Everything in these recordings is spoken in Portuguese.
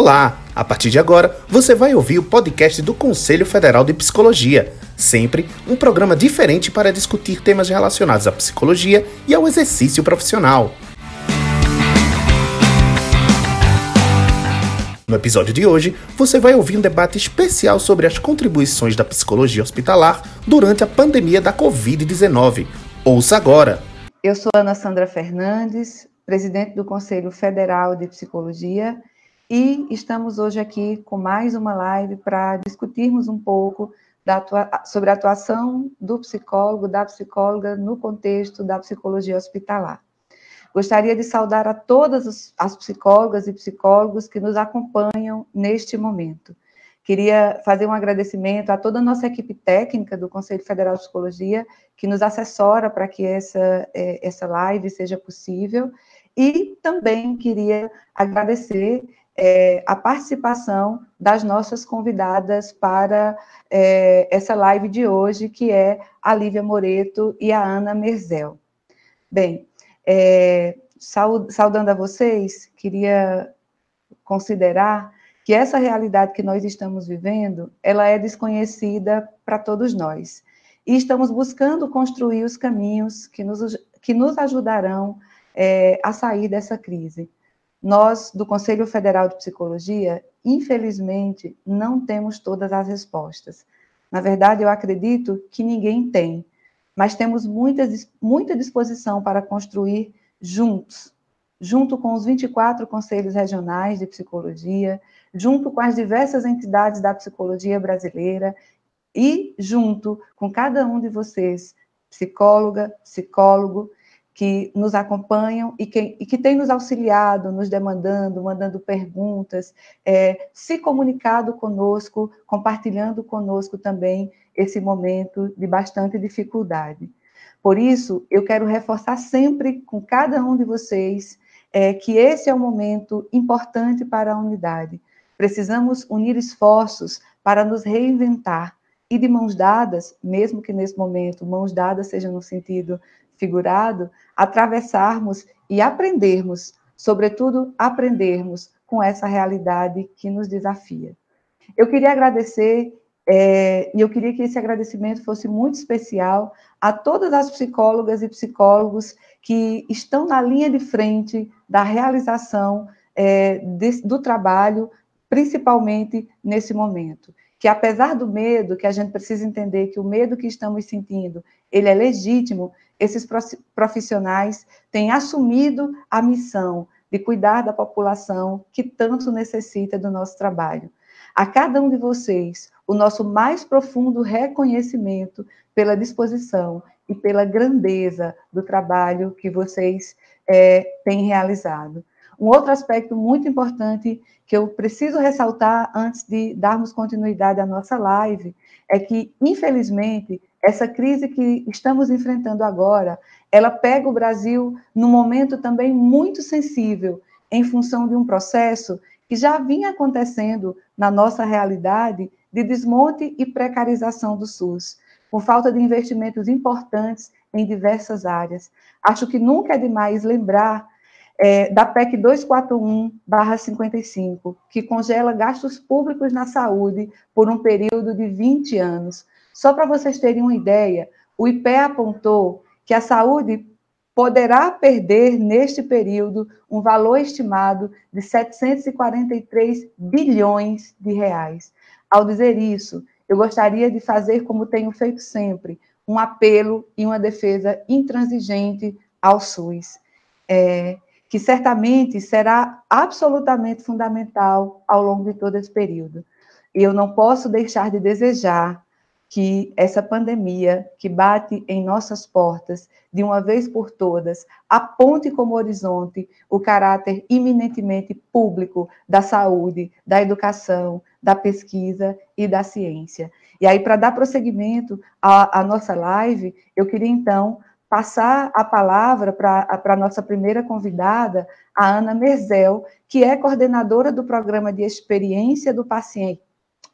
Olá! A partir de agora, você vai ouvir o podcast do Conselho Federal de Psicologia. Sempre um programa diferente para discutir temas relacionados à psicologia e ao exercício profissional. No episódio de hoje, você vai ouvir um debate especial sobre as contribuições da psicologia hospitalar durante a pandemia da Covid-19. Ouça agora! Eu sou Ana Sandra Fernandes, presidente do Conselho Federal de Psicologia, e estamos hoje aqui com mais uma live para discutirmos um pouco sobre a atuação do psicólogo, da psicóloga no contexto da psicologia hospitalar. Gostaria de saudar a todas as psicólogas e psicólogos que nos acompanham neste momento. Queria fazer um agradecimento a toda a nossa equipe técnica do Conselho Federal de Psicologia, que nos assessora para que essa, é, essa live seja possível. E também queria agradecer é, a participação das nossas convidadas para é, essa live de hoje, que é a Lívia Moreto e a Ana Merzel. Bem, é, saudando a vocês, queria considerar que essa realidade que nós estamos vivendo, ela é desconhecida para todos nós. E estamos buscando construir os caminhos que nos, que nos ajudarão é, a sair dessa crise. Nós, do Conselho Federal de Psicologia, infelizmente, não temos todas as respostas. Na verdade, eu acredito que ninguém tem, mas temos muita, muita disposição para construir juntos, junto com os 24 conselhos regionais de psicologia, junto com as diversas entidades da psicologia brasileira e junto com cada um de vocês, psicóloga, psicólogo, que nos acompanham e que, e que têm nos auxiliado, nos demandando, mandando perguntas, é, se comunicado conosco, compartilhando conosco também esse momento de bastante dificuldade. Por isso, eu quero reforçar sempre com cada um de vocês é, que esse é um momento importante para a unidade. Precisamos unir esforços para nos reinventar e de mãos dadas, mesmo que nesse momento mãos dadas seja no sentido figurado, atravessarmos e aprendermos, sobretudo aprendermos com essa realidade que nos desafia. Eu queria agradecer, é, e eu queria que esse agradecimento fosse muito especial a todas as psicólogas e psicólogos que estão na linha de frente da realização é, de, do trabalho, principalmente nesse momento que apesar do medo, que a gente precisa entender que o medo que estamos sentindo, ele é legítimo, esses profissionais têm assumido a missão de cuidar da população que tanto necessita do nosso trabalho. A cada um de vocês, o nosso mais profundo reconhecimento pela disposição e pela grandeza do trabalho que vocês é, têm realizado. Um outro aspecto muito importante que eu preciso ressaltar antes de darmos continuidade à nossa live é que, infelizmente, essa crise que estamos enfrentando agora, ela pega o Brasil num momento também muito sensível, em função de um processo que já vinha acontecendo na nossa realidade de desmonte e precarização do SUS, por falta de investimentos importantes em diversas áreas. Acho que nunca é demais lembrar é, da PEC 241-55, que congela gastos públicos na saúde por um período de 20 anos. Só para vocês terem uma ideia, o IPE apontou que a saúde poderá perder, neste período, um valor estimado de 743 bilhões de reais. Ao dizer isso, eu gostaria de fazer, como tenho feito sempre, um apelo e uma defesa intransigente ao SUS. É, que certamente será absolutamente fundamental ao longo de todo esse período. Eu não posso deixar de desejar que essa pandemia que bate em nossas portas, de uma vez por todas, aponte como horizonte o caráter eminentemente público da saúde, da educação, da pesquisa e da ciência. E aí, para dar prosseguimento à, à nossa live, eu queria então passar a palavra para a nossa primeira convidada, a Ana Merzel, que é coordenadora do programa de experiência do paciente,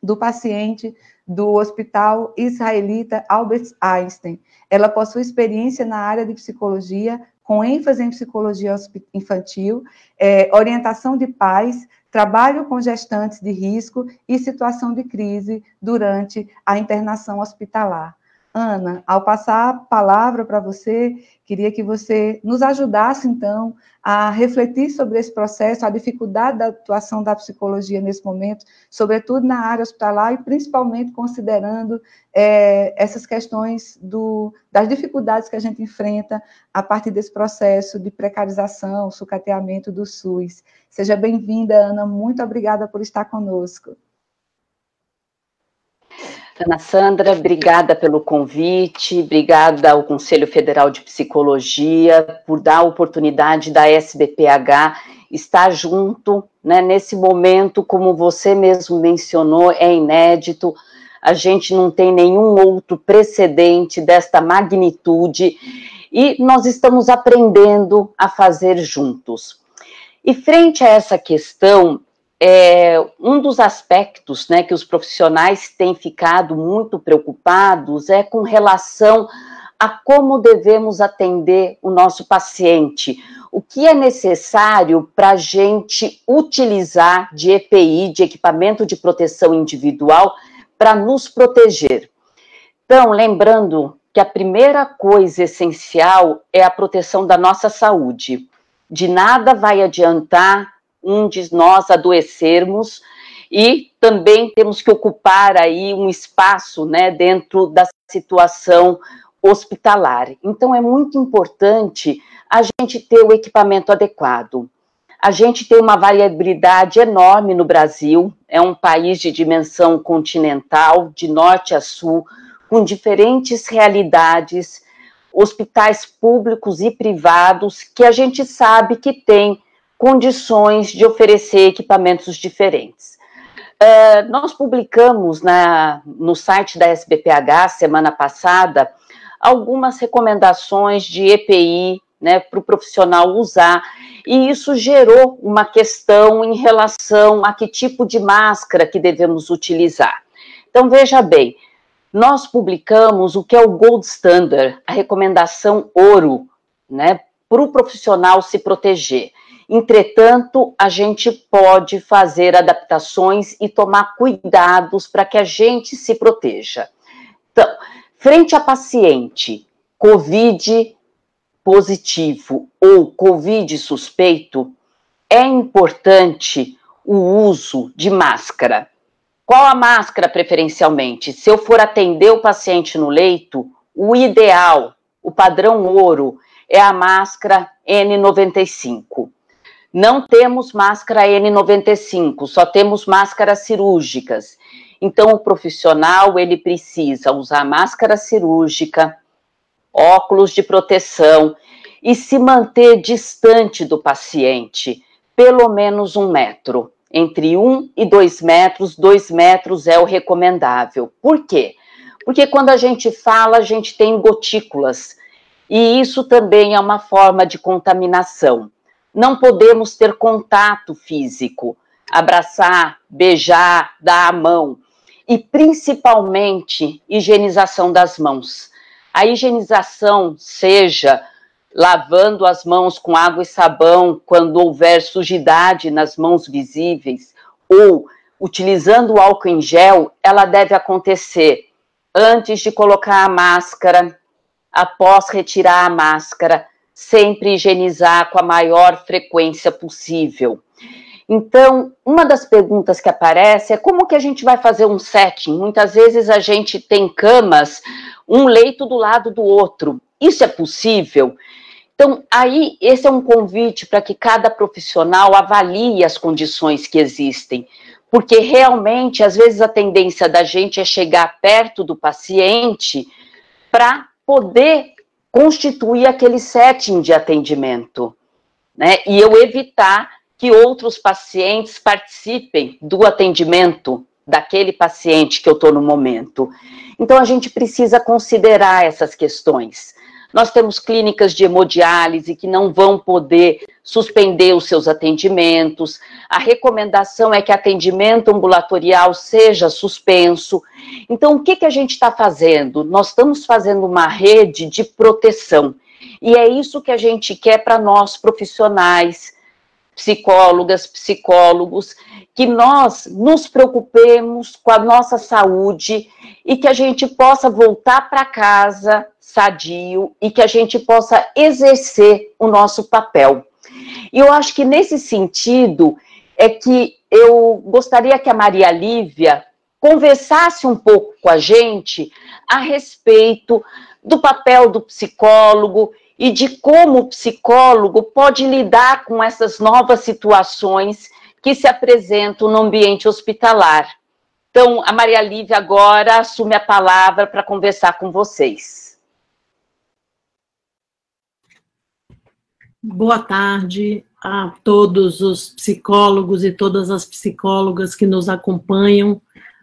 do paciente do Hospital Israelita Albert Einstein. Ela possui experiência na área de psicologia, com ênfase em psicologia infantil, é, orientação de pais, trabalho com gestantes de risco e situação de crise durante a internação hospitalar. Ana, ao passar a palavra para você, queria que você nos ajudasse, então, a refletir sobre esse processo, a dificuldade da atuação da psicologia nesse momento, sobretudo na área hospitalar e principalmente considerando é, essas questões do, das dificuldades que a gente enfrenta a partir desse processo de precarização, sucateamento do SUS. Seja bem-vinda, Ana, muito obrigada por estar conosco. Ana Sandra, obrigada pelo convite, obrigada ao Conselho Federal de Psicologia por dar a oportunidade da SBPH estar junto, né, nesse momento, como você mesmo mencionou, é inédito, a gente não tem nenhum outro precedente desta magnitude e nós estamos aprendendo a fazer juntos. E frente a essa questão, é, um dos aspectos né, que os profissionais têm ficado muito preocupados é com relação a como devemos atender o nosso paciente. O que é necessário para a gente utilizar de EPI, de equipamento de proteção individual, para nos proteger. Então, lembrando que a primeira coisa essencial é a proteção da nossa saúde. De nada vai adiantar um de nós adoecermos e também temos que ocupar aí um espaço, né, dentro da situação hospitalar. Então é muito importante a gente ter o equipamento adequado. A gente tem uma variabilidade enorme no Brasil, é um país de dimensão continental, de norte a sul, com diferentes realidades, hospitais públicos e privados que a gente sabe que tem condições de oferecer equipamentos diferentes. Uh, nós publicamos na, no site da SBPH, semana passada, algumas recomendações de EPI né, para o profissional usar, e isso gerou uma questão em relação a que tipo de máscara que devemos utilizar. Então, veja bem, nós publicamos o que é o Gold Standard, a recomendação ouro, né, para o profissional se proteger. Entretanto, a gente pode fazer adaptações e tomar cuidados para que a gente se proteja. Então, frente a paciente COVID positivo ou COVID suspeito, é importante o uso de máscara. Qual a máscara preferencialmente? Se eu for atender o paciente no leito, o ideal, o padrão ouro, é a máscara N95. Não temos máscara N95, só temos máscaras cirúrgicas. Então, o profissional ele precisa usar máscara cirúrgica, óculos de proteção e se manter distante do paciente, pelo menos um metro. Entre um e dois metros, dois metros é o recomendável. Por quê? Porque quando a gente fala, a gente tem gotículas, e isso também é uma forma de contaminação não podemos ter contato físico, abraçar, beijar, dar a mão e principalmente higienização das mãos. A higienização seja lavando as mãos com água e sabão quando houver sujidade nas mãos visíveis ou utilizando o álcool em gel, ela deve acontecer antes de colocar a máscara, após retirar a máscara, sempre higienizar com a maior frequência possível. Então, uma das perguntas que aparece é como que a gente vai fazer um setting? Muitas vezes a gente tem camas, um leito do lado do outro. Isso é possível? Então, aí, esse é um convite para que cada profissional avalie as condições que existem, porque realmente, às vezes, a tendência da gente é chegar perto do paciente para poder constituir aquele setting de atendimento, né? E eu evitar que outros pacientes participem do atendimento daquele paciente que eu estou no momento. Então, a gente precisa considerar essas questões. Nós temos clínicas de hemodiálise que não vão poder suspender os seus atendimentos. A recomendação é que atendimento ambulatorial seja suspenso. Então, o que, que a gente está fazendo? Nós estamos fazendo uma rede de proteção. E é isso que a gente quer para nós profissionais, psicólogas, psicólogos, que nós nos preocupemos com a nossa saúde e que a gente possa voltar para casa sadio e que a gente possa exercer o nosso papel. E eu acho que nesse sentido é que eu gostaria que a Maria Lívia conversasse um pouco com a gente a respeito do papel do psicólogo e de como o psicólogo pode lidar com essas novas situações que se apresentam no ambiente hospitalar. Então, a Maria Lívia agora assume a palavra para conversar com vocês. Boa tarde a todos os psicólogos e todas as psicólogas que nos acompanham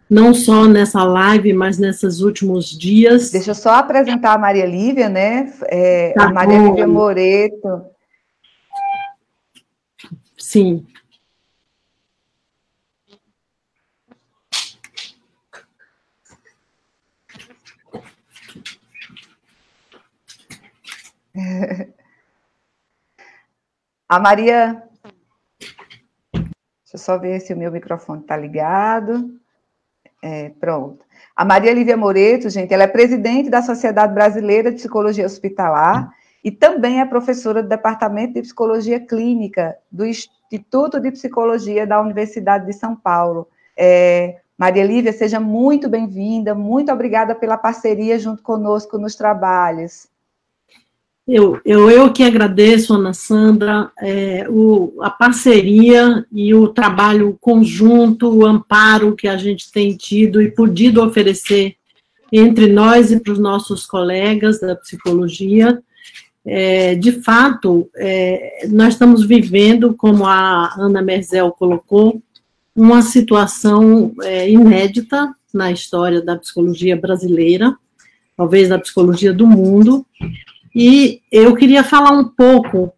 não só nessa live, mas nesses últimos dias. Deixa eu só apresentar a Maria Lívia, né? É, tá a Maria bom. Lívia Moreto. Sim. A Maria. Deixa eu só ver se o meu microfone está ligado. É, pronto. A Maria Lívia Moreto, gente, ela é presidente da Sociedade Brasileira de Psicologia Hospitalar e também é professora do Departamento de Psicologia Clínica do Instituto de Psicologia da Universidade de São Paulo. É, Maria Lívia, seja muito bem-vinda, muito obrigada pela parceria junto conosco nos trabalhos. Eu, eu, eu que agradeço, Ana Sandra, é, o, a parceria e o trabalho conjunto, o amparo que a gente tem tido e podido oferecer entre nós e para os nossos colegas da psicologia. É, de fato, é, nós estamos vivendo, como a Ana Merzel colocou, uma situação é, inédita na história da psicologia brasileira, talvez da psicologia do mundo, e eu queria falar um pouco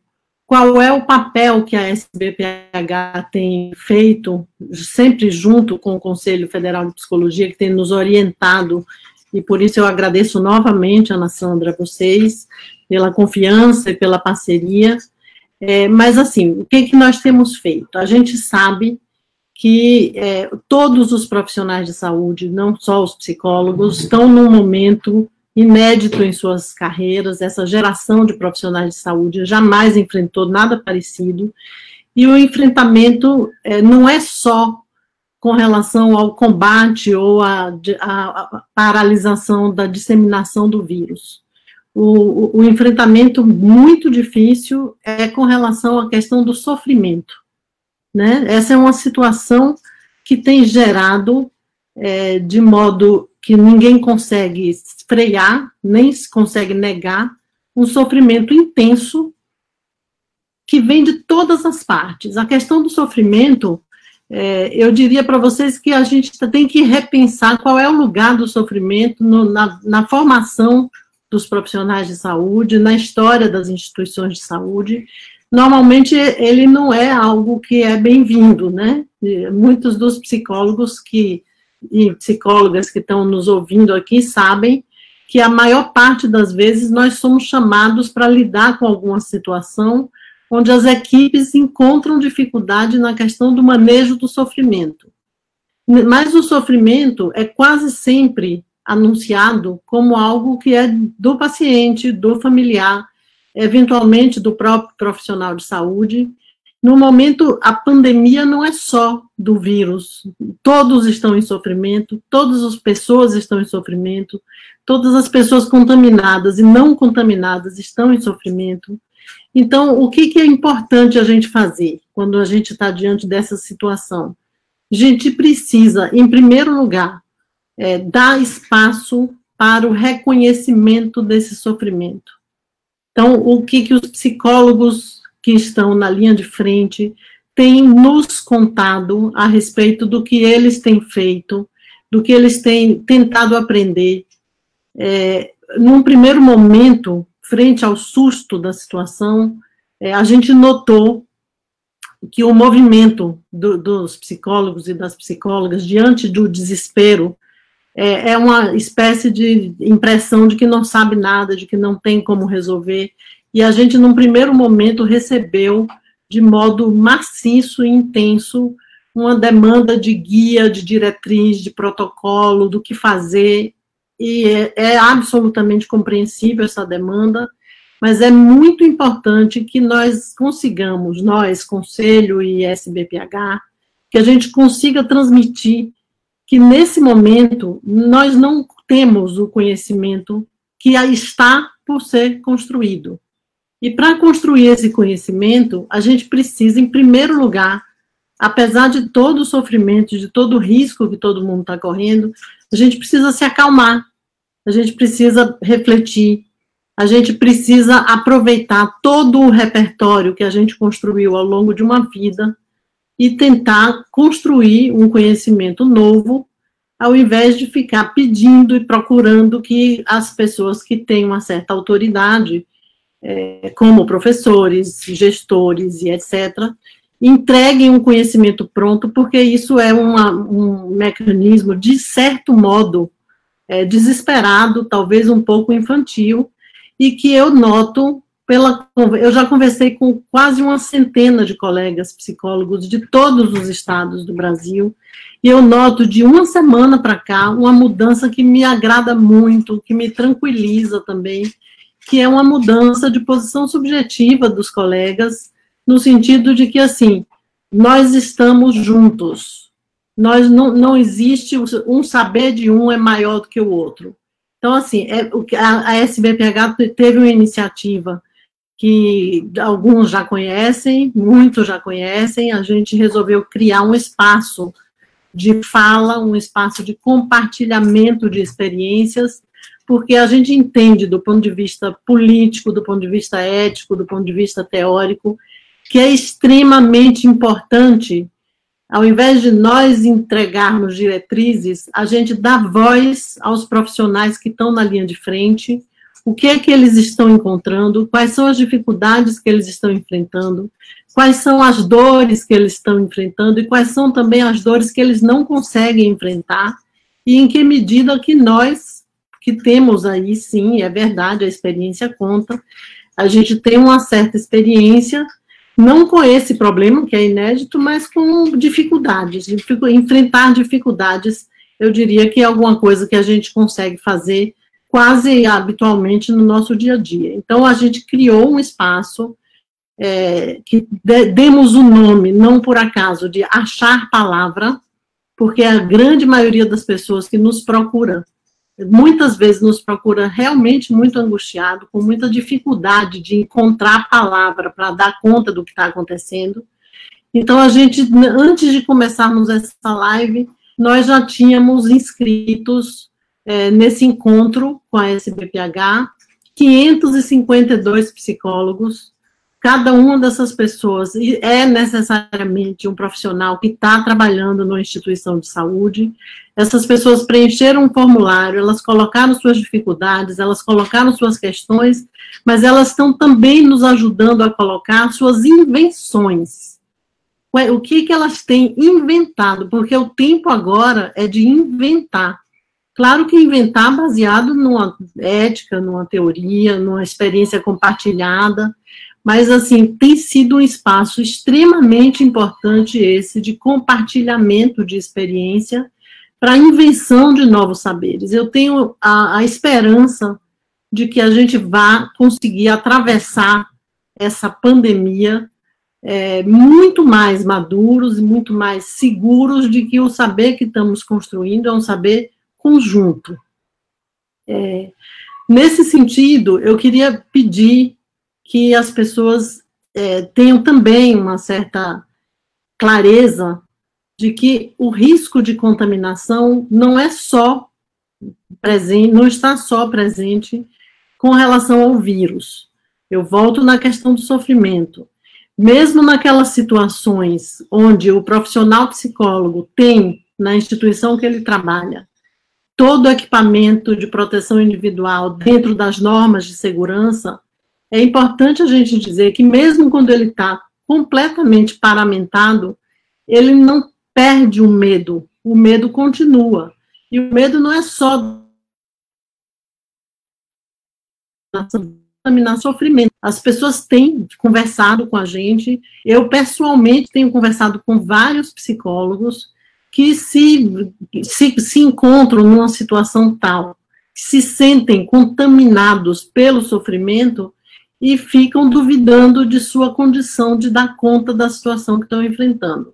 qual é o papel que a SBPH tem feito, sempre junto com o Conselho Federal de Psicologia, que tem nos orientado, e por isso eu agradeço novamente, Ana Sandra, vocês, pela confiança e pela parceria. É, mas, assim, o que, que nós temos feito? A gente sabe que é, todos os profissionais de saúde, não só os psicólogos, estão num momento inédito em suas carreiras, essa geração de profissionais de saúde jamais enfrentou nada parecido, e o enfrentamento é, não é só com relação ao combate ou à paralisação da disseminação do vírus. O, o, o enfrentamento muito difícil é com relação à questão do sofrimento. Né? Essa é uma situação que tem gerado, é, de modo que ninguém consegue frear, nem consegue negar, um sofrimento intenso que vem de todas as partes. A questão do sofrimento, é, eu diria para vocês que a gente tem que repensar qual é o lugar do sofrimento no, na, na formação dos profissionais de saúde, na história das instituições de saúde. Normalmente ele não é algo que é bem-vindo, né? Muitos dos psicólogos que e psicólogas que estão nos ouvindo aqui sabem que a maior parte das vezes nós somos chamados para lidar com alguma situação onde as equipes encontram dificuldade na questão do manejo do sofrimento. Mas o sofrimento é quase sempre anunciado como algo que é do paciente, do familiar, eventualmente do próprio profissional de saúde, no momento, a pandemia não é só do vírus. Todos estão em sofrimento, todas as pessoas estão em sofrimento, todas as pessoas contaminadas e não contaminadas estão em sofrimento. Então, o que, que é importante a gente fazer quando a gente está diante dessa situação? A gente precisa, em primeiro lugar, é, dar espaço para o reconhecimento desse sofrimento. Então, o que, que os psicólogos que estão na linha de frente têm nos contado a respeito do que eles têm feito, do que eles têm tentado aprender. É, num primeiro momento, frente ao susto da situação, é, a gente notou que o movimento do, dos psicólogos e das psicólogas diante do desespero é, é, uma espécie de impressão de que não sabe nada, de que não tem como resolver, e a gente, num primeiro momento, recebeu de modo maciço e intenso uma demanda de guia, de diretriz, de protocolo, do que fazer, e é, é absolutamente compreensível essa demanda, mas é muito importante que nós consigamos, nós, Conselho e SBPH, que a gente consiga transmitir que nesse momento nós não temos o conhecimento que está por ser construído. E para construir esse conhecimento, a gente precisa, em primeiro lugar, apesar de todo o sofrimento, de todo o risco que todo mundo está correndo, a gente precisa se acalmar, a gente precisa refletir, a gente precisa aproveitar todo o repertório que a gente construiu ao longo de uma vida e tentar construir um conhecimento novo, ao invés de ficar pedindo e procurando que as pessoas que têm uma certa autoridade, é, como professores, gestores e etc., entreguem um conhecimento pronto, porque isso é uma, um mecanismo, de certo modo, é, desesperado, talvez um pouco infantil, e que eu noto pela. Eu já conversei com quase uma centena de colegas psicólogos de todos os estados do Brasil, e eu noto de uma semana para cá uma mudança que me agrada muito, que me tranquiliza também, que é uma mudança de posição subjetiva dos colegas, no sentido de que, assim, nós estamos juntos. Nós não, não existe um saber de um é maior do que o outro. Então, assim, é, a, a SBPH teve uma iniciativa que alguns já conhecem, muitos já conhecem, a gente resolveu criar um espaço de fala, um espaço de compartilhamento de experiências, porque a gente entende do ponto de vista político, do ponto de vista ético, do ponto de vista teórico, que é extremamente importante, ao invés de nós entregarmos diretrizes, a gente dá voz aos profissionais que estão na linha de frente, o que é que eles estão encontrando, quais são as dificuldades que eles estão enfrentando, quais são as dores que eles estão enfrentando e quais são também as dores que eles não conseguem enfrentar e em que medida que nós que temos aí sim, é verdade, a experiência conta, a gente tem uma certa experiência não com esse problema, que é inédito, mas com dificuldades, enfrentar dificuldades, eu diria que é alguma coisa que a gente consegue fazer quase habitualmente no nosso dia a dia. Então, a gente criou um espaço é, que de, demos o nome, não por acaso, de achar palavra, porque a grande maioria das pessoas que nos procura muitas vezes nos procura realmente muito angustiado, com muita dificuldade de encontrar a palavra para dar conta do que está acontecendo. Então, a gente, antes de começarmos essa live, nós já tínhamos inscritos é, nesse encontro com a SBPH 552 psicólogos cada uma dessas pessoas é necessariamente um profissional que está trabalhando numa instituição de saúde. Essas pessoas preencheram um formulário, elas colocaram suas dificuldades, elas colocaram suas questões, mas elas estão também nos ajudando a colocar suas invenções. O que, que elas têm inventado? Porque o tempo agora é de inventar. Claro que inventar baseado numa ética, numa teoria, numa experiência compartilhada, mas, assim, tem sido um espaço extremamente importante esse de compartilhamento de experiência para a invenção de novos saberes. Eu tenho a, a esperança de que a gente vá conseguir atravessar essa pandemia é, muito mais maduros e muito mais seguros de que o saber que estamos construindo é um saber conjunto. É, nesse sentido, eu queria pedir que as pessoas é, tenham também uma certa clareza de que o risco de contaminação não é só presente, não está só presente com relação ao vírus. Eu volto na questão do sofrimento. Mesmo naquelas situações onde o profissional psicólogo tem, na instituição que ele trabalha, todo o equipamento de proteção individual dentro das normas de segurança, é importante a gente dizer que mesmo quando ele está completamente paramentado, ele não perde o medo, o medo continua. E o medo não é só contaminar sofrimento. As pessoas têm conversado com a gente, eu pessoalmente tenho conversado com vários psicólogos que se, se, se encontram numa situação tal, se sentem contaminados pelo sofrimento e ficam duvidando de sua condição de dar conta da situação que estão enfrentando.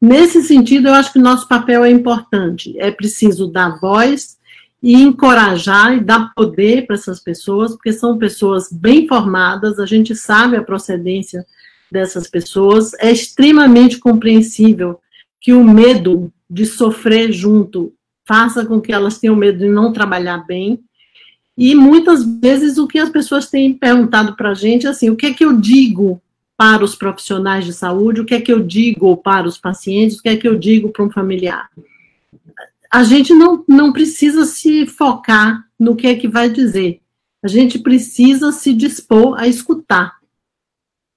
Nesse sentido, eu acho que nosso papel é importante. É preciso dar voz e encorajar e dar poder para essas pessoas, porque são pessoas bem formadas, a gente sabe a procedência dessas pessoas, é extremamente compreensível que o medo de sofrer junto faça com que elas tenham medo de não trabalhar bem. E muitas vezes o que as pessoas têm perguntado para a gente é assim: o que é que eu digo para os profissionais de saúde, o que é que eu digo para os pacientes, o que é que eu digo para um familiar. A gente não, não precisa se focar no que é que vai dizer, a gente precisa se dispor a escutar.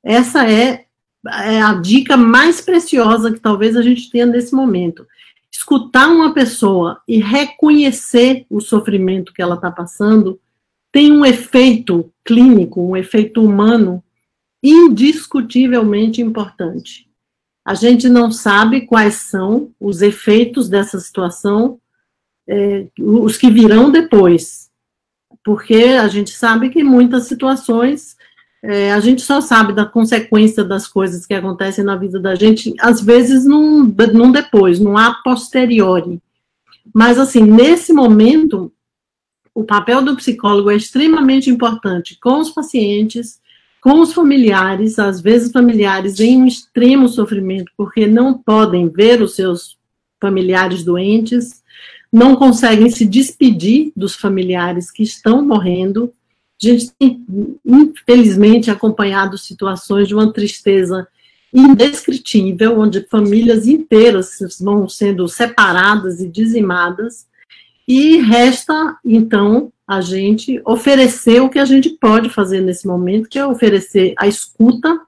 Essa é, é a dica mais preciosa que talvez a gente tenha nesse momento. Escutar uma pessoa e reconhecer o sofrimento que ela está passando tem um efeito clínico, um efeito humano indiscutivelmente importante. A gente não sabe quais são os efeitos dessa situação, é, os que virão depois, porque a gente sabe que muitas situações é, a gente só sabe da consequência das coisas que acontecem na vida da gente, às vezes num, num depois, num a posteriori. Mas, assim, nesse momento, o papel do psicólogo é extremamente importante com os pacientes, com os familiares, às vezes familiares em um extremo sofrimento, porque não podem ver os seus familiares doentes, não conseguem se despedir dos familiares que estão morrendo. A gente tem, infelizmente, acompanhado situações de uma tristeza indescritível, onde famílias inteiras vão sendo separadas e dizimadas, e resta, então, a gente oferecer o que a gente pode fazer nesse momento, que é oferecer a escuta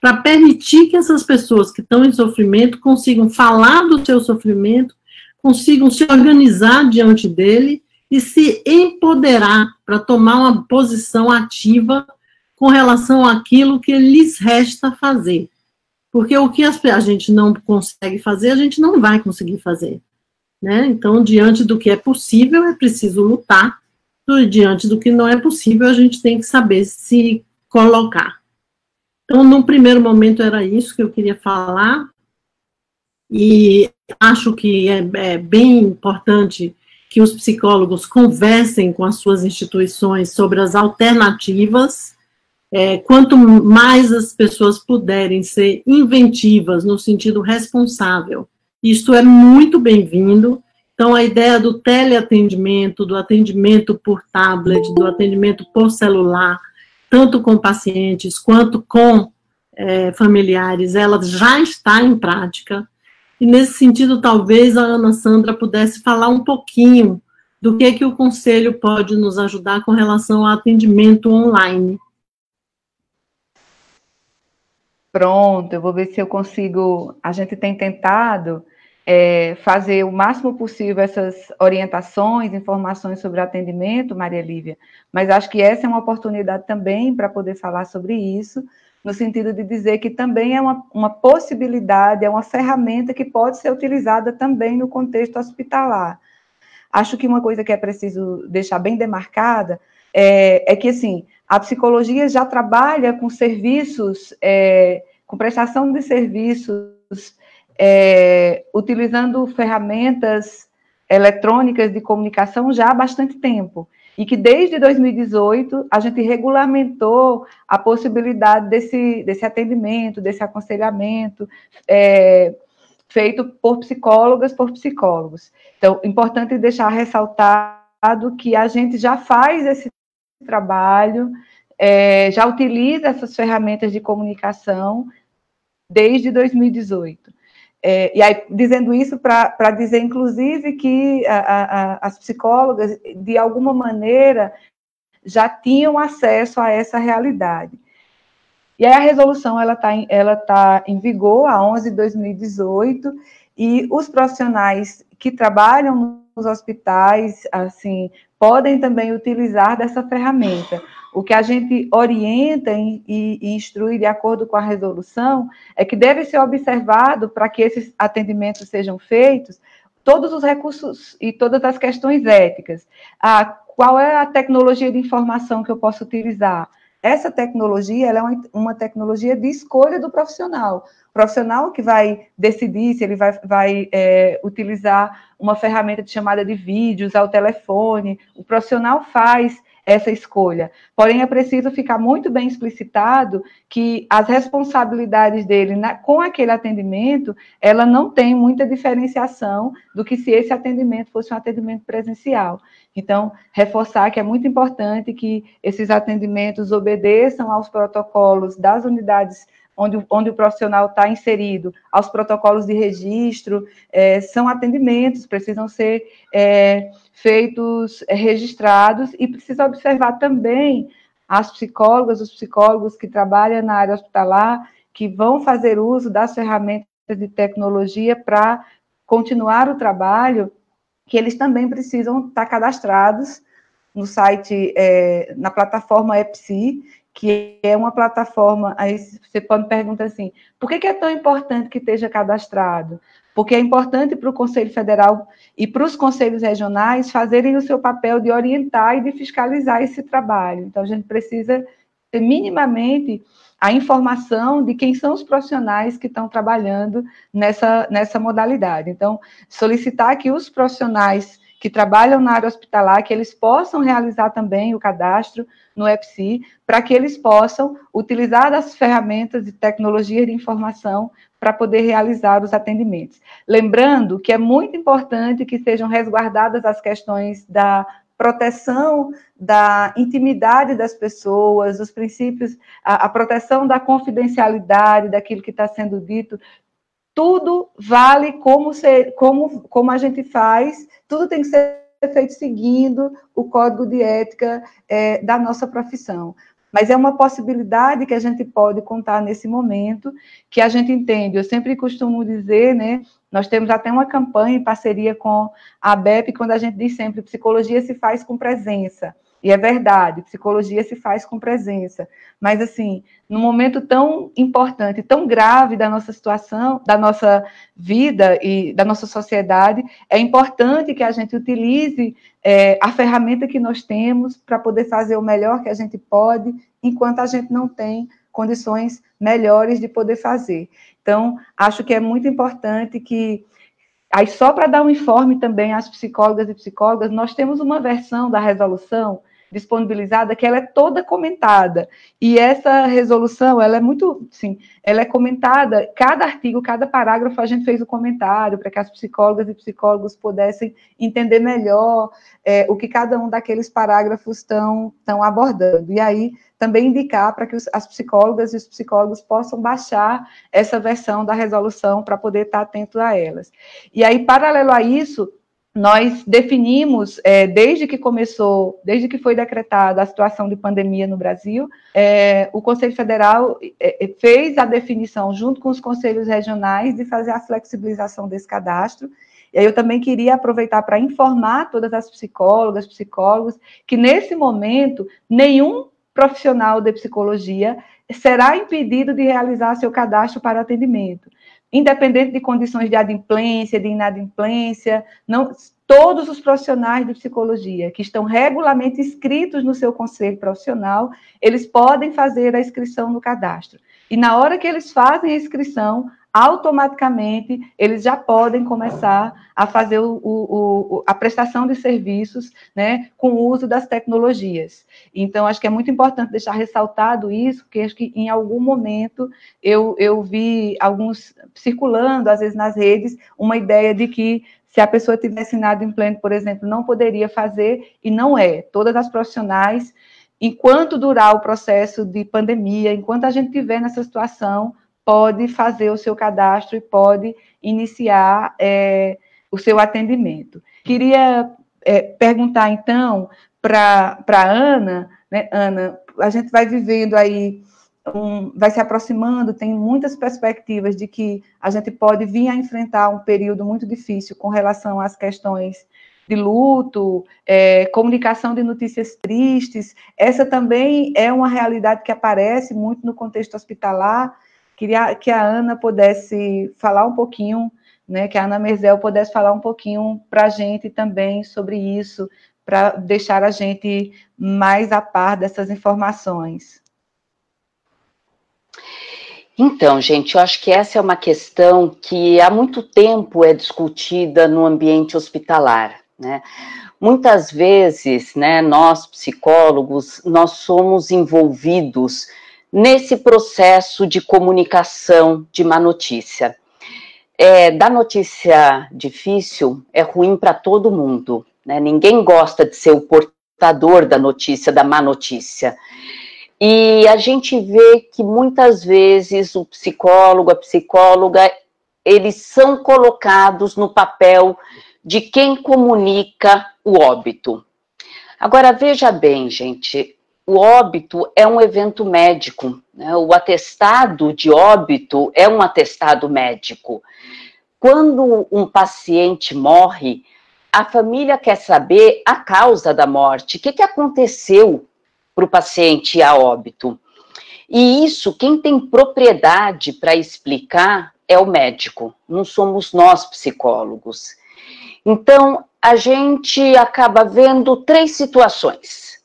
para permitir que essas pessoas que estão em sofrimento consigam falar do seu sofrimento, consigam se organizar diante dele e se empoderar para tomar uma posição ativa com relação àquilo que lhes resta fazer. Porque o que a gente não consegue fazer, a gente não vai conseguir fazer. Né? Então, diante do que é possível, é preciso lutar diante do que não é possível, a gente tem que saber se colocar. Então, no primeiro momento, era isso que eu queria falar, e acho que é, é bem importante que os psicólogos conversem com as suas instituições sobre as alternativas. É, quanto mais as pessoas puderem ser inventivas no sentido responsável, isto é muito bem-vindo. Então, a ideia do teleatendimento, do atendimento por tablet, do atendimento por celular, tanto com pacientes quanto com é, familiares, ela já está em prática. E nesse sentido, talvez a Ana Sandra pudesse falar um pouquinho do que, que o Conselho pode nos ajudar com relação ao atendimento online. Pronto, eu vou ver se eu consigo. A gente tem tentado é, fazer o máximo possível essas orientações, informações sobre atendimento, Maria Lívia, mas acho que essa é uma oportunidade também para poder falar sobre isso, no sentido de dizer que também é uma, uma possibilidade, é uma ferramenta que pode ser utilizada também no contexto hospitalar. Acho que uma coisa que é preciso deixar bem demarcada é, é que, assim, a psicologia já trabalha com serviços, é, com prestação de serviços é, utilizando ferramentas eletrônicas de comunicação já há bastante tempo. E que desde 2018 a gente regulamentou a possibilidade desse, desse atendimento, desse aconselhamento é, feito por psicólogas, por psicólogos. Então, importante deixar ressaltado que a gente já faz esse trabalho, é, já utiliza essas ferramentas de comunicação desde 2018. É, e aí, dizendo isso para dizer, inclusive, que a, a, as psicólogas, de alguma maneira, já tinham acesso a essa realidade. E aí a resolução ela está ela tá em vigor a 11 de 2018 e os profissionais que trabalham nos hospitais assim podem também utilizar dessa ferramenta. O que a gente orienta e, instrui de acordo com a resolução é que deve ser observado para que esses atendimentos sejam feitos todos os recursos e todas as questões éticas. Ah, qual é a tecnologia de informação que eu posso utilizar? Essa tecnologia é uma, uma tecnologia de escolha do profissional. O profissional que vai decidir se ele vai, vai é, utilizar uma ferramenta de chamada de vídeo, usar o telefone, o profissional faz essa escolha. Porém, é preciso ficar muito bem explicitado que as responsabilidades dele na, com aquele atendimento, ela não tem muita diferenciação do que se esse atendimento fosse um atendimento presencial. Então, reforçar que é muito importante que esses atendimentos obedeçam aos protocolos das unidades onde, onde o profissional está inserido, aos protocolos de registro, é, são atendimentos, precisam ser é, feitos, é, registrados, e precisa observar também as psicólogas, os psicólogos que trabalham na área hospitalar, que vão fazer uso das ferramentas de tecnologia para continuar o trabalho, que eles também precisam estar cadastrados no site, é, na plataforma EPSI, que é uma plataforma, aí você pode perguntar assim, por que, que é tão importante que esteja cadastrado? Porque é importante para o Conselho Federal e para os conselhos regionais fazerem o seu papel de orientar e de fiscalizar esse trabalho. Então, a gente precisa ter minimamente a informação de quem são os profissionais que estão trabalhando nessa, nessa modalidade. Então, solicitar que os profissionais que trabalham na área hospitalar, que eles possam realizar também o cadastro no EPSI, para que eles possam utilizar as ferramentas de tecnologia de informação para poder realizar os atendimentos. Lembrando que é muito importante que sejam resguardadas as questões da proteção da intimidade das pessoas, os princípios, a, a proteção da confidencialidade daquilo que está sendo dito, tudo vale como, ser, como, como a gente faz, tudo tem que ser feito seguindo o código de ética é, da nossa profissão. Mas é uma possibilidade que a gente pode contar nesse momento, que a gente entende. Eu sempre costumo dizer, né? Nós temos até uma campanha em parceria com a BEP, quando a gente diz sempre: psicologia se faz com presença. E é verdade, psicologia se faz com presença. Mas, assim, num momento tão importante, tão grave da nossa situação, da nossa vida e da nossa sociedade, é importante que a gente utilize é, a ferramenta que nós temos para poder fazer o melhor que a gente pode, enquanto a gente não tem condições melhores de poder fazer. Então, acho que é muito importante que Aí, só para dar um informe também às psicólogas e psicólogas, nós temos uma versão da resolução disponibilizada que ela é toda comentada. E essa resolução, ela é muito, sim, ela é comentada, cada artigo, cada parágrafo a gente fez o um comentário para que as psicólogas e psicólogos pudessem entender melhor é, o que cada um daqueles parágrafos estão abordando. E aí também indicar para que os, as psicólogas e os psicólogos possam baixar essa versão da resolução para poder estar atento a elas. E aí, paralelo a isso, nós definimos, é, desde que começou, desde que foi decretada a situação de pandemia no Brasil, é, o Conselho Federal é, é, fez a definição, junto com os conselhos regionais, de fazer a flexibilização desse cadastro. E aí eu também queria aproveitar para informar todas as psicólogas, psicólogos, que nesse momento, nenhum profissional de psicologia será impedido de realizar seu cadastro para atendimento independente de condições de adimplência, de inadimplência, não, todos os profissionais de psicologia que estão regularmente inscritos no seu conselho profissional, eles podem fazer a inscrição no cadastro. E na hora que eles fazem a inscrição, automaticamente eles já podem começar a fazer o, o, o, a prestação de serviços né, com o uso das tecnologias. Então, acho que é muito importante deixar ressaltado isso, porque acho que em algum momento eu, eu vi alguns circulando, às vezes nas redes, uma ideia de que se a pessoa tivesse inadimplente, por exemplo, não poderia fazer, e não é. Todas as profissionais, enquanto durar o processo de pandemia, enquanto a gente estiver nessa situação, pode fazer o seu cadastro e pode iniciar é, o seu atendimento. Queria é, perguntar, então, para a Ana, né, Ana, a gente vai vivendo aí, um, vai se aproximando, tem muitas perspectivas de que a gente pode vir a enfrentar um período muito difícil com relação às questões de luto, é, comunicação de notícias tristes. Essa também é uma realidade que aparece muito no contexto hospitalar. Queria que a Ana pudesse falar um pouquinho, né, que a Ana Merzel pudesse falar um pouquinho para a gente também sobre isso, para deixar a gente mais a par dessas informações. Então, gente, eu acho que essa é uma questão que há muito tempo é discutida no ambiente hospitalar, né? Muitas vezes, né, nós psicólogos, nós somos envolvidos nesse processo de comunicação de má notícia. É, da notícia difícil é ruim para todo mundo, né? Ninguém gosta de ser o portador da notícia, da má notícia. E a gente vê que muitas vezes o psicólogo, a psicóloga, eles são colocados no papel de quem comunica o óbito. Agora, veja bem, gente, o óbito é um evento médico, né? o atestado de óbito é um atestado médico. Quando um paciente morre, a família quer saber a causa da morte, o que, que aconteceu para o paciente a óbito. E isso, quem tem propriedade para explicar é o médico, não somos nós psicólogos. Então, a gente acaba vendo três situações.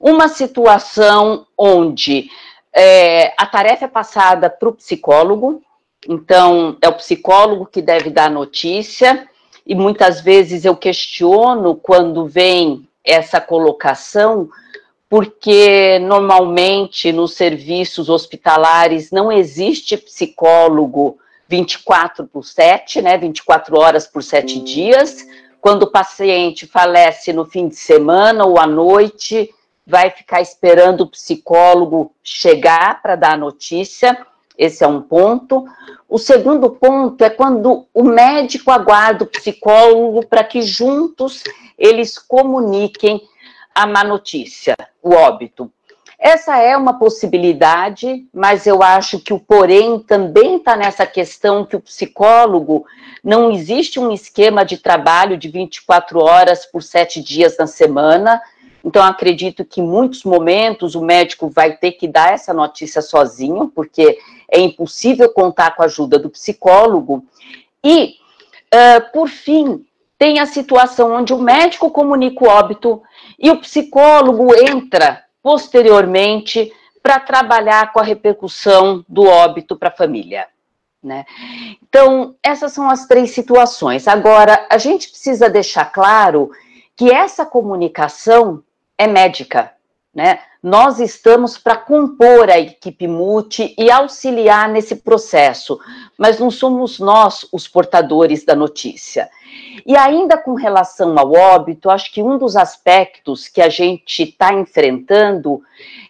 Uma situação onde é, a tarefa é passada para o psicólogo, então é o psicólogo que deve dar notícia, e muitas vezes eu questiono quando vem essa colocação, porque normalmente nos serviços hospitalares não existe psicólogo 24 por 7, né, 24 horas por 7 dias. Quando o paciente falece no fim de semana ou à noite, vai ficar esperando o psicólogo chegar para dar a notícia. Esse é um ponto. O segundo ponto é quando o médico aguarda o psicólogo para que juntos eles comuniquem a má notícia, o óbito. Essa é uma possibilidade, mas eu acho que o porém também está nessa questão que o psicólogo não existe um esquema de trabalho de 24 horas por sete dias na semana. Então, acredito que em muitos momentos o médico vai ter que dar essa notícia sozinho, porque é impossível contar com a ajuda do psicólogo. E, uh, por fim, tem a situação onde o médico comunica o óbito e o psicólogo entra posteriormente para trabalhar com a repercussão do óbito para a família. Né? Então, essas são as três situações. Agora, a gente precisa deixar claro que essa comunicação é médica. Né? Nós estamos para compor a equipe multi e auxiliar nesse processo, mas não somos nós os portadores da notícia. E ainda com relação ao óbito, acho que um dos aspectos que a gente está enfrentando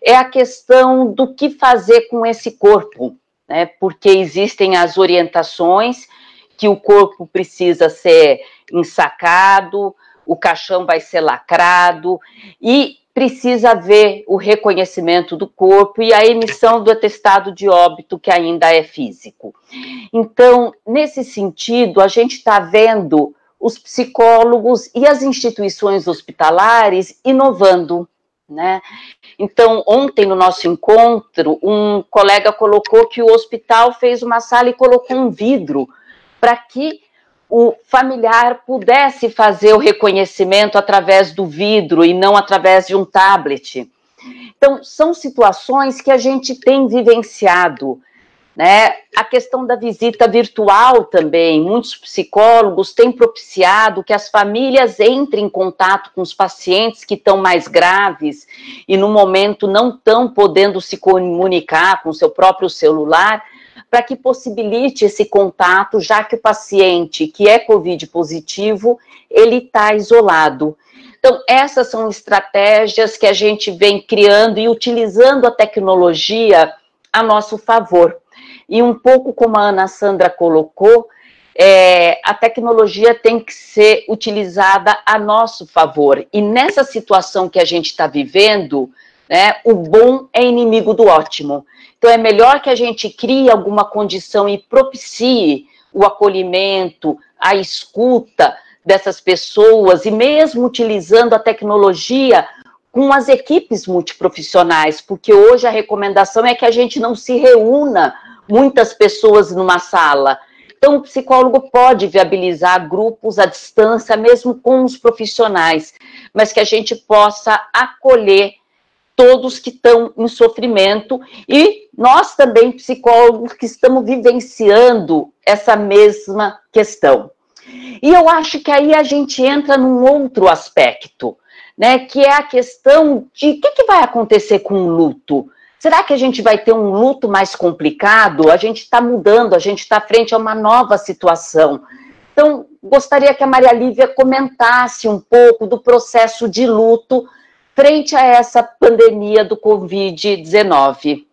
é a questão do que fazer com esse corpo, né? Porque existem as orientações que o corpo precisa ser ensacado, o caixão vai ser lacrado e precisa haver o reconhecimento do corpo e a emissão do atestado de óbito, que ainda é físico. Então, nesse sentido, a gente está vendo os psicólogos e as instituições hospitalares inovando. Né? Então, ontem no nosso encontro, um colega colocou que o hospital fez uma sala e colocou um vidro para que o familiar pudesse fazer o reconhecimento através do vidro e não através de um tablet. Então, são situações que a gente tem vivenciado. Né? A questão da visita virtual também, muitos psicólogos têm propiciado que as famílias entrem em contato com os pacientes que estão mais graves e no momento não estão podendo se comunicar com o seu próprio celular, para que possibilite esse contato, já que o paciente que é COVID positivo, ele está isolado. Então, essas são estratégias que a gente vem criando e utilizando a tecnologia a nosso favor. E um pouco como a Ana Sandra colocou, é, a tecnologia tem que ser utilizada a nosso favor. E nessa situação que a gente está vivendo, né, o bom é inimigo do ótimo. Então, é melhor que a gente crie alguma condição e propicie o acolhimento, a escuta, dessas pessoas e mesmo utilizando a tecnologia com as equipes multiprofissionais, porque hoje a recomendação é que a gente não se reúna muitas pessoas numa sala. Então, o psicólogo pode viabilizar grupos à distância, mesmo com os profissionais, mas que a gente possa acolher todos que estão em sofrimento e nós também, psicólogos, que estamos vivenciando essa mesma questão. E eu acho que aí a gente entra num outro aspecto, né, que é a questão de o que, que vai acontecer com o luto. Será que a gente vai ter um luto mais complicado? A gente está mudando, a gente está frente a uma nova situação. Então, gostaria que a Maria Lívia comentasse um pouco do processo de luto frente a essa pandemia do Covid-19.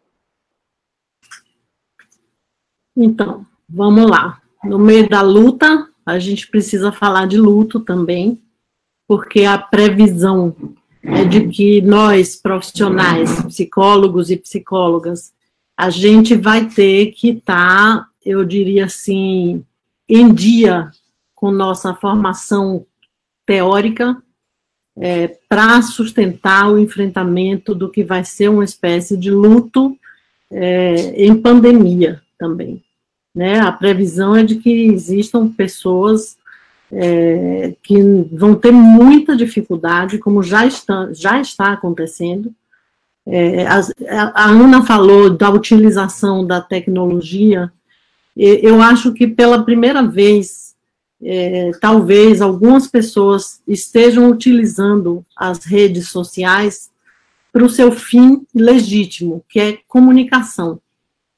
Então, vamos lá. No meio da luta, a gente precisa falar de luto também, porque a previsão é de que nós, profissionais, psicólogos e psicólogas, a gente vai ter que estar, tá, eu diria assim, em dia com nossa formação teórica é, para sustentar o enfrentamento do que vai ser uma espécie de luto é, em pandemia também. Né? A previsão é de que existam pessoas é, que vão ter muita dificuldade, como já está, já está acontecendo. É, a, a, Ana falou da utilização da tecnologia. Eu acho que pela primeira vez, é, talvez algumas pessoas estejam utilizando as redes sociais para o seu fim legítimo, que é comunicação.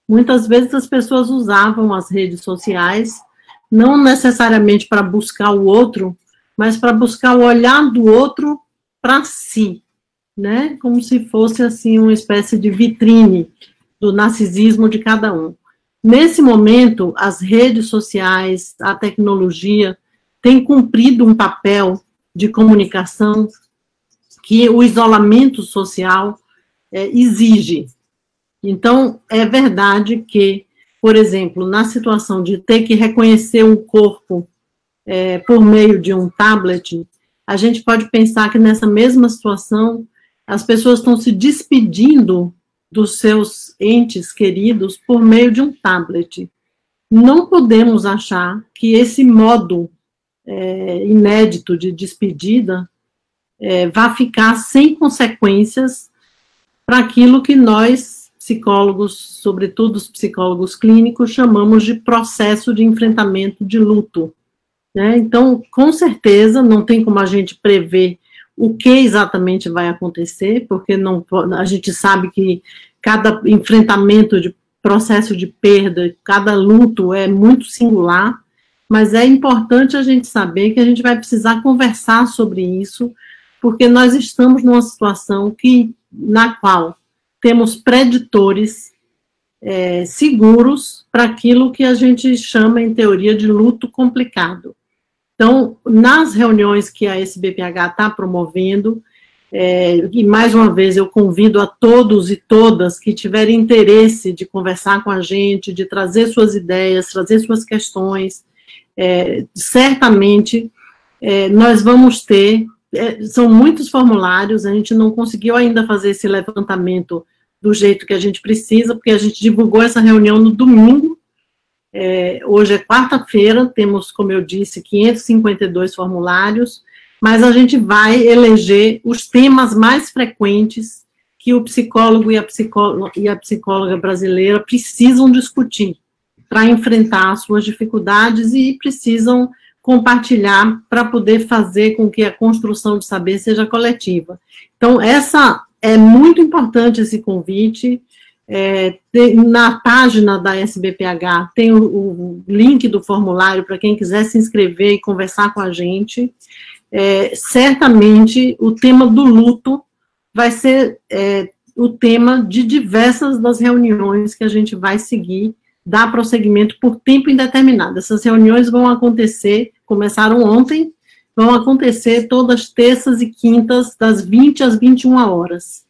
Muitas vezes as pessoas usavam as redes sociais não necessariamente para buscar o outro, mas para buscar o olhar do outro para si, né? Como se fosse assim uma espécie de vitrine do narcisismo de cada um. Nesse momento, as redes sociais, a tecnologia têm cumprido um papel de comunicação que o isolamento social é, exige. Então, é verdade que por exemplo, na situação de ter que reconhecer um corpo é, por meio de um tablet, a gente pode pensar que nessa mesma situação as pessoas estão se despedindo dos seus entes queridos por meio de um tablet. Não podemos achar que esse modo é, inédito de despedida é, vá ficar sem consequências para aquilo que nós psicólogos, sobretudo os psicólogos clínicos, chamamos de processo de enfrentamento de luto. Né? Então, com certeza, não tem como a gente prever o que exatamente vai acontecer, porque não, a gente sabe que cada enfrentamento de processo de perda, cada luto é muito singular, mas é importante a gente saber que a gente vai precisar conversar sobre isso, porque nós estamos numa situação que na qual temos preditores é, seguros para aquilo que a gente chama, em teoria, de luto complicado. Então, nas reuniões que a SBPH está promovendo, é, e mais uma vez eu convido a todos e todas que tiverem interesse de conversar com a gente, de trazer suas ideias, trazer suas questões, é, certamente é, nós vamos ter é, são muitos formulários, a gente não conseguiu ainda fazer esse levantamento do jeito que a gente precisa, porque a gente divulgou essa reunião no domingo, é, hoje é quarta-feira, temos, como eu disse, 552 formulários, mas a gente vai eleger os temas mais frequentes que o psicólogo e a psicóloga, e a psicóloga brasileira precisam discutir para enfrentar as suas dificuldades e precisam compartilhar para poder fazer com que a construção de saber seja coletiva. Então, essa é muito importante esse convite. É, tem, na página da SBPH tem o, o link do formulário para quem quiser se inscrever e conversar com a gente. É, certamente o tema do luto vai ser é, o tema de diversas das reuniões que a gente vai seguir, dar prosseguimento por tempo indeterminado. Essas reuniões vão acontecer começaram ontem, vão acontecer todas terças e quintas, das 20 às 21 horas,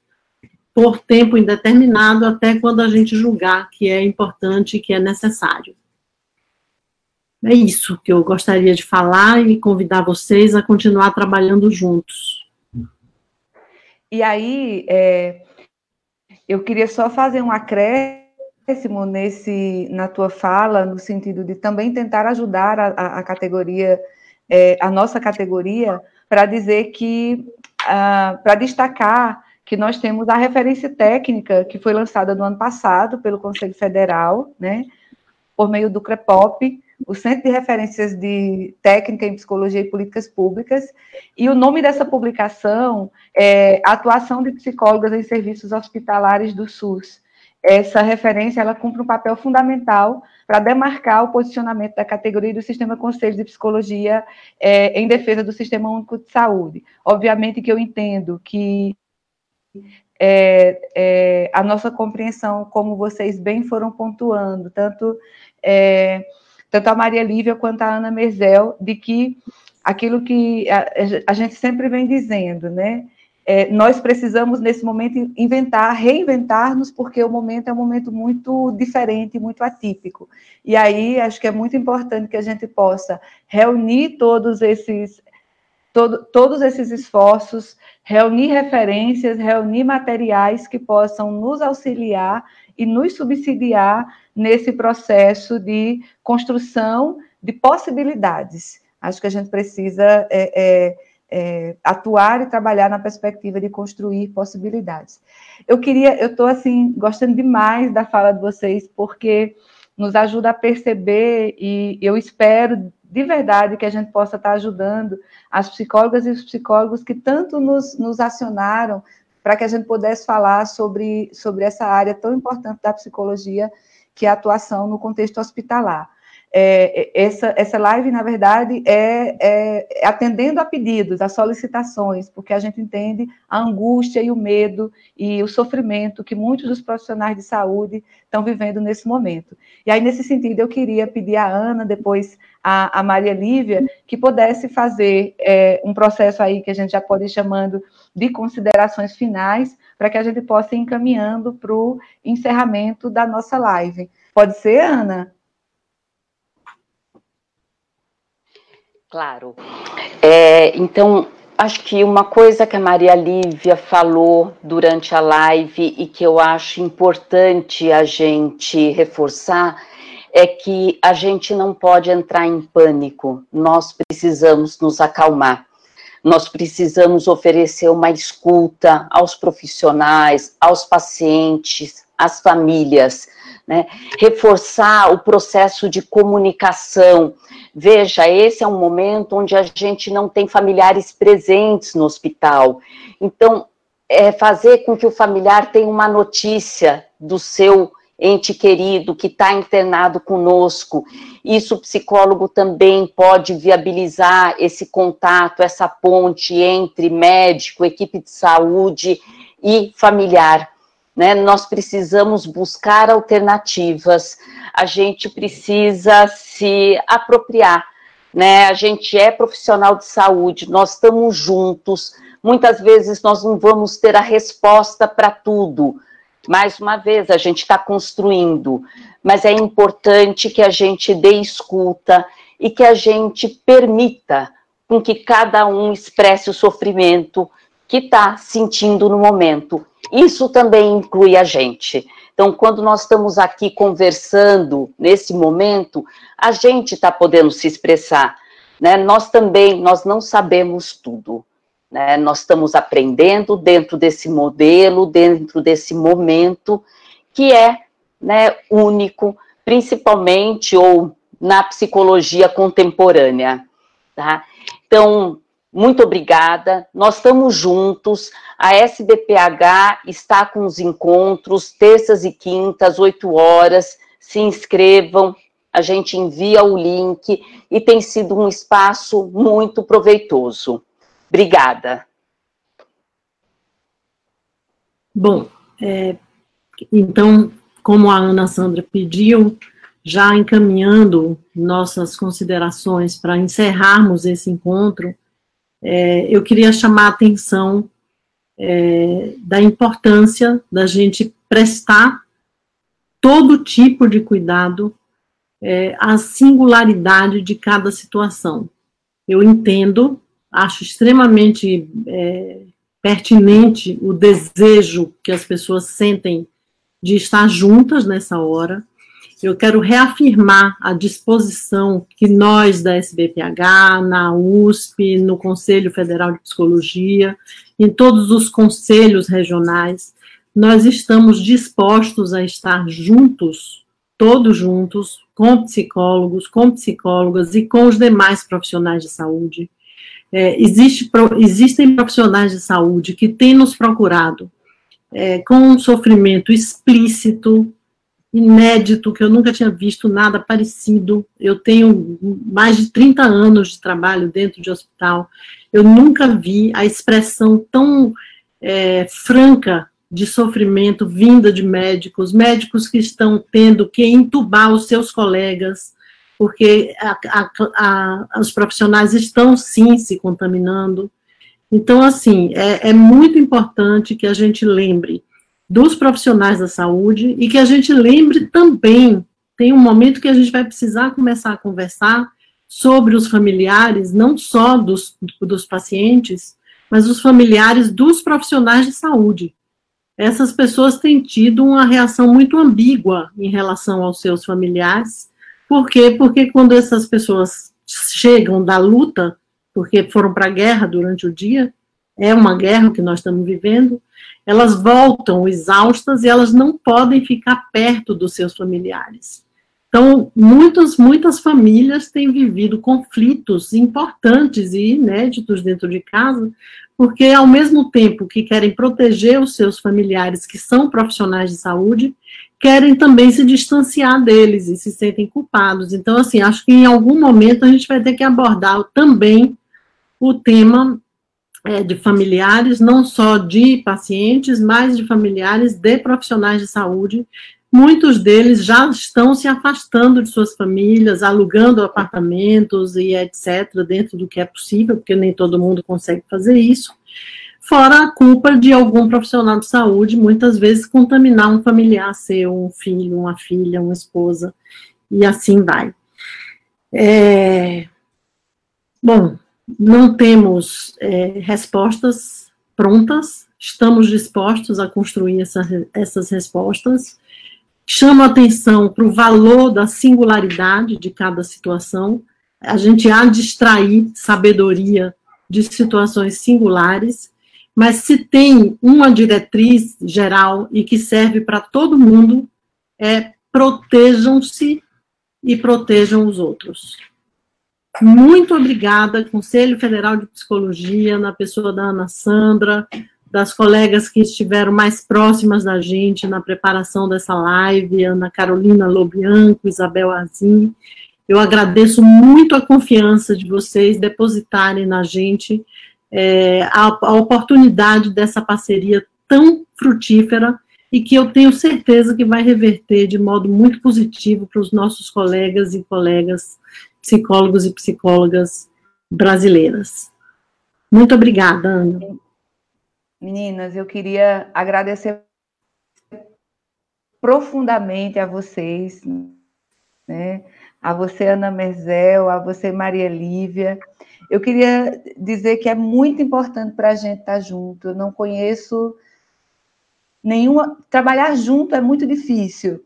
por tempo indeterminado, até quando a gente julgar que é importante e que é necessário. é isso que eu gostaria de falar e convidar vocês a continuar trabalhando juntos. E aí, é, eu queria só fazer um acréscimo nesse, na tua fala, no sentido de também tentar ajudar a, a, categoria, é, a nossa categoria, para dizer que, uh, para destacar que nós temos a referência técnica que foi lançada no ano passado pelo Conselho Federal, né, por meio do CREPOP, o Centro de Referências de Técnica em Psicologia e Políticas Públicas, e o nome dessa publicação é Atuação de Psicólogas em Serviços Hospitalares do SUS. Essa referência ela cumpre um papel fundamental para demarcar o posicionamento da categoria do Sistema Conselho de Psicologia é, em defesa do Sistema Único de Saúde. Obviamente que eu entendo que é, é, a nossa compreensão, como vocês bem foram pontuando, tanto é, tanto a Maria Lívia quanto a Ana Merzel, de que aquilo que a, a gente sempre vem dizendo, né? É, nós precisamos, nesse momento, inventar, reinventar-nos, porque o momento é um momento muito diferente, muito atípico. E aí, acho que é muito importante que a gente possa reunir todos esses, todo, todos esses esforços, reunir referências, reunir materiais que possam nos auxiliar e nos subsidiar nesse processo de construção de possibilidades. Acho que a gente precisa é, é, é, atuar e trabalhar na perspectiva de construir possibilidades. Eu queria, eu estou assim gostando demais da fala de vocês porque nos ajuda a perceber e eu espero de verdade que a gente possa estar ajudando as psicólogas e os psicólogos que tanto nos, nos acionaram para que a gente pudesse falar sobre, sobre essa área tão importante da psicologia que é a atuação no contexto hospitalar. É, essa, essa live, na verdade, é, é, é, atendendo a pedidos, a solicitações, porque a gente entende a angústia e o medo e o sofrimento que muitos dos profissionais de saúde estão vivendo nesse momento. E aí, nesse sentido, eu queria pedir à Ana, depois a, a Maria Lívia, que pudesse fazer é, um processo aí que a gente já pode ir chamando de considerações finais, para que a gente possa ir encaminhando para o encerramento da nossa live. Pode ser, Ana? Claro. É, então, acho que uma coisa que a Maria Lívia falou durante a live e que eu acho importante a gente reforçar é que a gente não pode entrar em pânico, nós precisamos nos acalmar. Nós precisamos oferecer uma escuta aos profissionais, aos pacientes, às famílias, né? reforçar o processo de comunicação. Veja, esse é um momento onde a gente não tem familiares presentes no hospital. Então, é fazer com que o familiar tenha uma notícia do seu ente querido que está internado conosco. Isso o psicólogo também pode viabilizar esse contato, essa ponte entre médico, equipe de saúde e familiar. Né? Nós precisamos buscar alternativas, a gente precisa se apropriar. Né? A gente é profissional de saúde, nós estamos juntos. Muitas vezes nós não vamos ter a resposta para tudo, mais uma vez, a gente está construindo, mas é importante que a gente dê escuta e que a gente permita com que cada um expresse o sofrimento que está sentindo no momento. Isso também inclui a gente. Então, quando nós estamos aqui conversando nesse momento, a gente está podendo se expressar. Né? Nós também, nós não sabemos tudo. Né? Nós estamos aprendendo dentro desse modelo, dentro desse momento, que é né, único, principalmente ou na psicologia contemporânea. Tá? Então, muito obrigada. Nós estamos juntos. A SBPH está com os encontros terças e quintas, 8 horas. Se inscrevam, a gente envia o link e tem sido um espaço muito proveitoso. Obrigada. Bom, é, então, como a Ana Sandra pediu, já encaminhando nossas considerações para encerrarmos esse encontro, é, eu queria chamar a atenção é, da importância da gente prestar todo tipo de cuidado é, a singularidade de cada situação. Eu entendo, acho extremamente é, pertinente o desejo que as pessoas sentem de estar juntas nessa hora. Eu quero reafirmar a disposição que nós da SBPH, na USP, no Conselho Federal de Psicologia, em todos os conselhos regionais, nós estamos dispostos a estar juntos, todos juntos, com psicólogos, com psicólogas e com os demais profissionais de saúde. É, existe, existem profissionais de saúde que têm nos procurado é, com um sofrimento explícito, inédito, que eu nunca tinha visto nada parecido. Eu tenho mais de 30 anos de trabalho dentro de hospital. Eu nunca vi a expressão tão é, franca de sofrimento vinda de médicos, médicos que estão tendo que entubar os seus colegas, porque a, a, a, os profissionais estão sim se contaminando. Então, assim, é, é muito importante que a gente lembre dos profissionais da saúde e que a gente lembre também, tem um momento que a gente vai precisar começar a conversar sobre os familiares, não só dos, dos pacientes, mas os familiares dos profissionais de saúde essas pessoas têm tido uma reação muito ambígua em relação aos seus familiares. Por quê? Porque quando essas pessoas chegam da luta, porque foram para a guerra durante o dia, é uma guerra que nós estamos vivendo, elas voltam exaustas e elas não podem ficar perto dos seus familiares. Então, muitas, muitas famílias têm vivido conflitos importantes e inéditos dentro de casa, porque ao mesmo tempo que querem proteger os seus familiares que são profissionais de saúde, querem também se distanciar deles e se sentem culpados. Então, assim, acho que em algum momento a gente vai ter que abordar também o tema é, de familiares, não só de pacientes, mas de familiares de profissionais de saúde, Muitos deles já estão se afastando de suas famílias, alugando apartamentos e etc., dentro do que é possível, porque nem todo mundo consegue fazer isso. Fora a culpa de algum profissional de saúde, muitas vezes contaminar um familiar seu, um filho, uma filha, uma esposa, e assim vai. É... Bom, não temos é, respostas prontas, estamos dispostos a construir essa, essas respostas chama atenção para o valor da singularidade de cada situação. A gente há de extrair sabedoria de situações singulares, mas se tem uma diretriz geral e que serve para todo mundo, é protejam-se e protejam os outros. Muito obrigada, Conselho Federal de Psicologia, na pessoa da Ana Sandra, das colegas que estiveram mais próximas da gente na preparação dessa live, Ana Carolina Lobianco, Isabel Azim. Eu agradeço muito a confiança de vocês depositarem na gente é, a, a oportunidade dessa parceria tão frutífera e que eu tenho certeza que vai reverter de modo muito positivo para os nossos colegas e colegas psicólogos e psicólogas brasileiras. Muito obrigada, Ana. Meninas, eu queria agradecer profundamente a vocês, né? A você, Ana Merzel, a você, Maria Lívia. Eu queria dizer que é muito importante para a gente estar junto. Eu não conheço nenhuma. Trabalhar junto é muito difícil,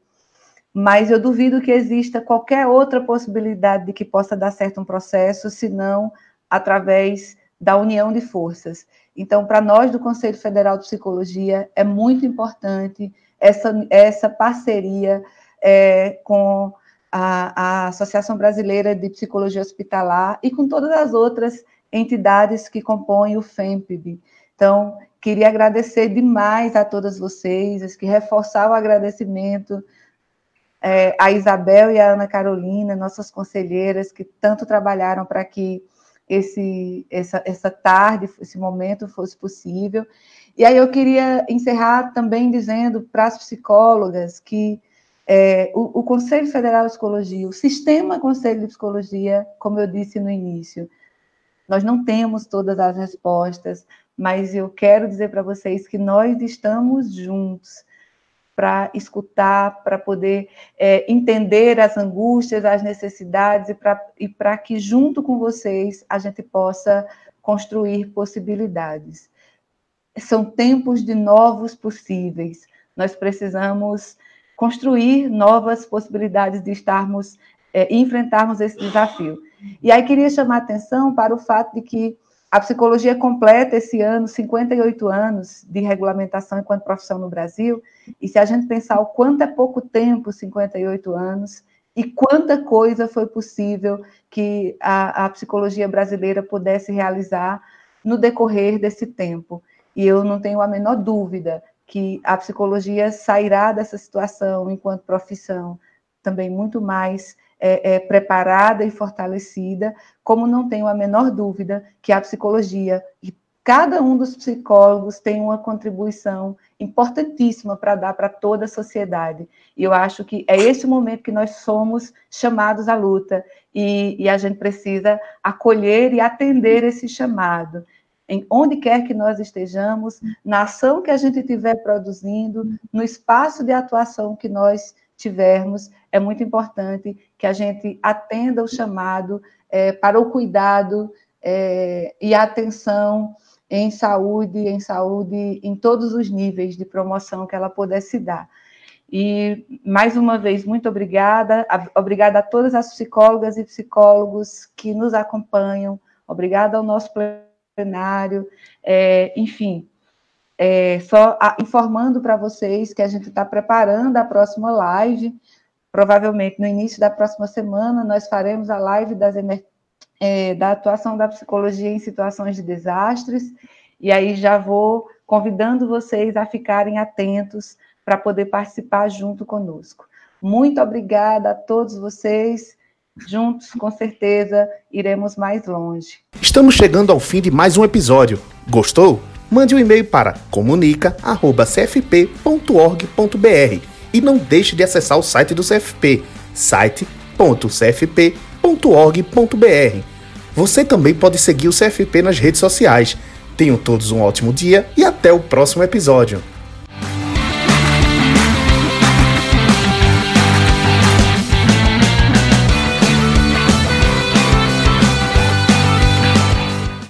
mas eu duvido que exista qualquer outra possibilidade de que possa dar certo um processo, senão através da união de forças. Então, para nós do Conselho Federal de Psicologia, é muito importante essa, essa parceria é, com a, a, Associação Brasileira de Psicologia Hospitalar e com todas as outras entidades que compõem o FEMPB. Então, queria agradecer demais a todas vocês, que reforçar o agradecimento é, a Isabel e a Ana Carolina, nossas conselheiras, que tanto trabalharam para que esse, essa, essa tarde, esse momento fosse possível. E aí eu queria encerrar também dizendo para as psicólogas que é, o, o, Conselho Federal de Psicologia, o sistema Conselho de Psicologia, como eu disse no início, nós não temos todas as respostas, mas eu quero dizer para vocês que nós estamos juntos. Para escutar, para poder é, entender as angústias, as necessidades e para que, junto com vocês, a gente possa construir possibilidades. São tempos de novos possíveis. Nós precisamos construir novas possibilidades de estarmos, é, enfrentarmos esse desafio. E aí queria chamar a atenção para o fato de que a psicologia completa esse ano 58 anos de regulamentação enquanto profissão no Brasil, e se a gente pensar o quanto é pouco tempo, 58 anos, e quanta coisa foi possível que a, a psicologia brasileira pudesse realizar no decorrer desse tempo. E eu não tenho a menor dúvida que a psicologia sairá dessa situação enquanto profissão também muito mais é, é, preparada e fortalecida, como não tenho a menor dúvida que a psicologia e cada um dos psicólogos tem uma contribuição importantíssima para dar para toda a sociedade. E eu acho que é esse momento que nós somos chamados à luta e, e a gente precisa acolher e atender esse chamado. Em onde quer que nós estejamos, na ação que a gente estiver produzindo, no espaço de atuação que nós tivermos, é muito importante que a gente atenda o chamado é, para o cuidado é, e atenção em saúde, em saúde em todos os níveis de promoção que ela pudesse dar. E, mais uma vez, muito obrigada. Obrigada a todas as psicólogas e psicólogos que nos acompanham. Obrigada ao nosso plenário. É, enfim, é, só a, informando para vocês que a gente está preparando a próxima live. Provavelmente no início da próxima semana nós faremos a live das, é, da atuação da psicologia em situações de desastres. E aí já vou convidando vocês a ficarem atentos para poder participar junto conosco. Muito obrigada a todos vocês. Juntos, com certeza, iremos mais longe. Estamos chegando ao fim de mais um episódio. Gostou? Mande um e-mail para comunica@cfp.org.br e não deixe de acessar o site do CFP, site.cfp.org.br. Você também pode seguir o CFP nas redes sociais. Tenham todos um ótimo dia e até o próximo episódio.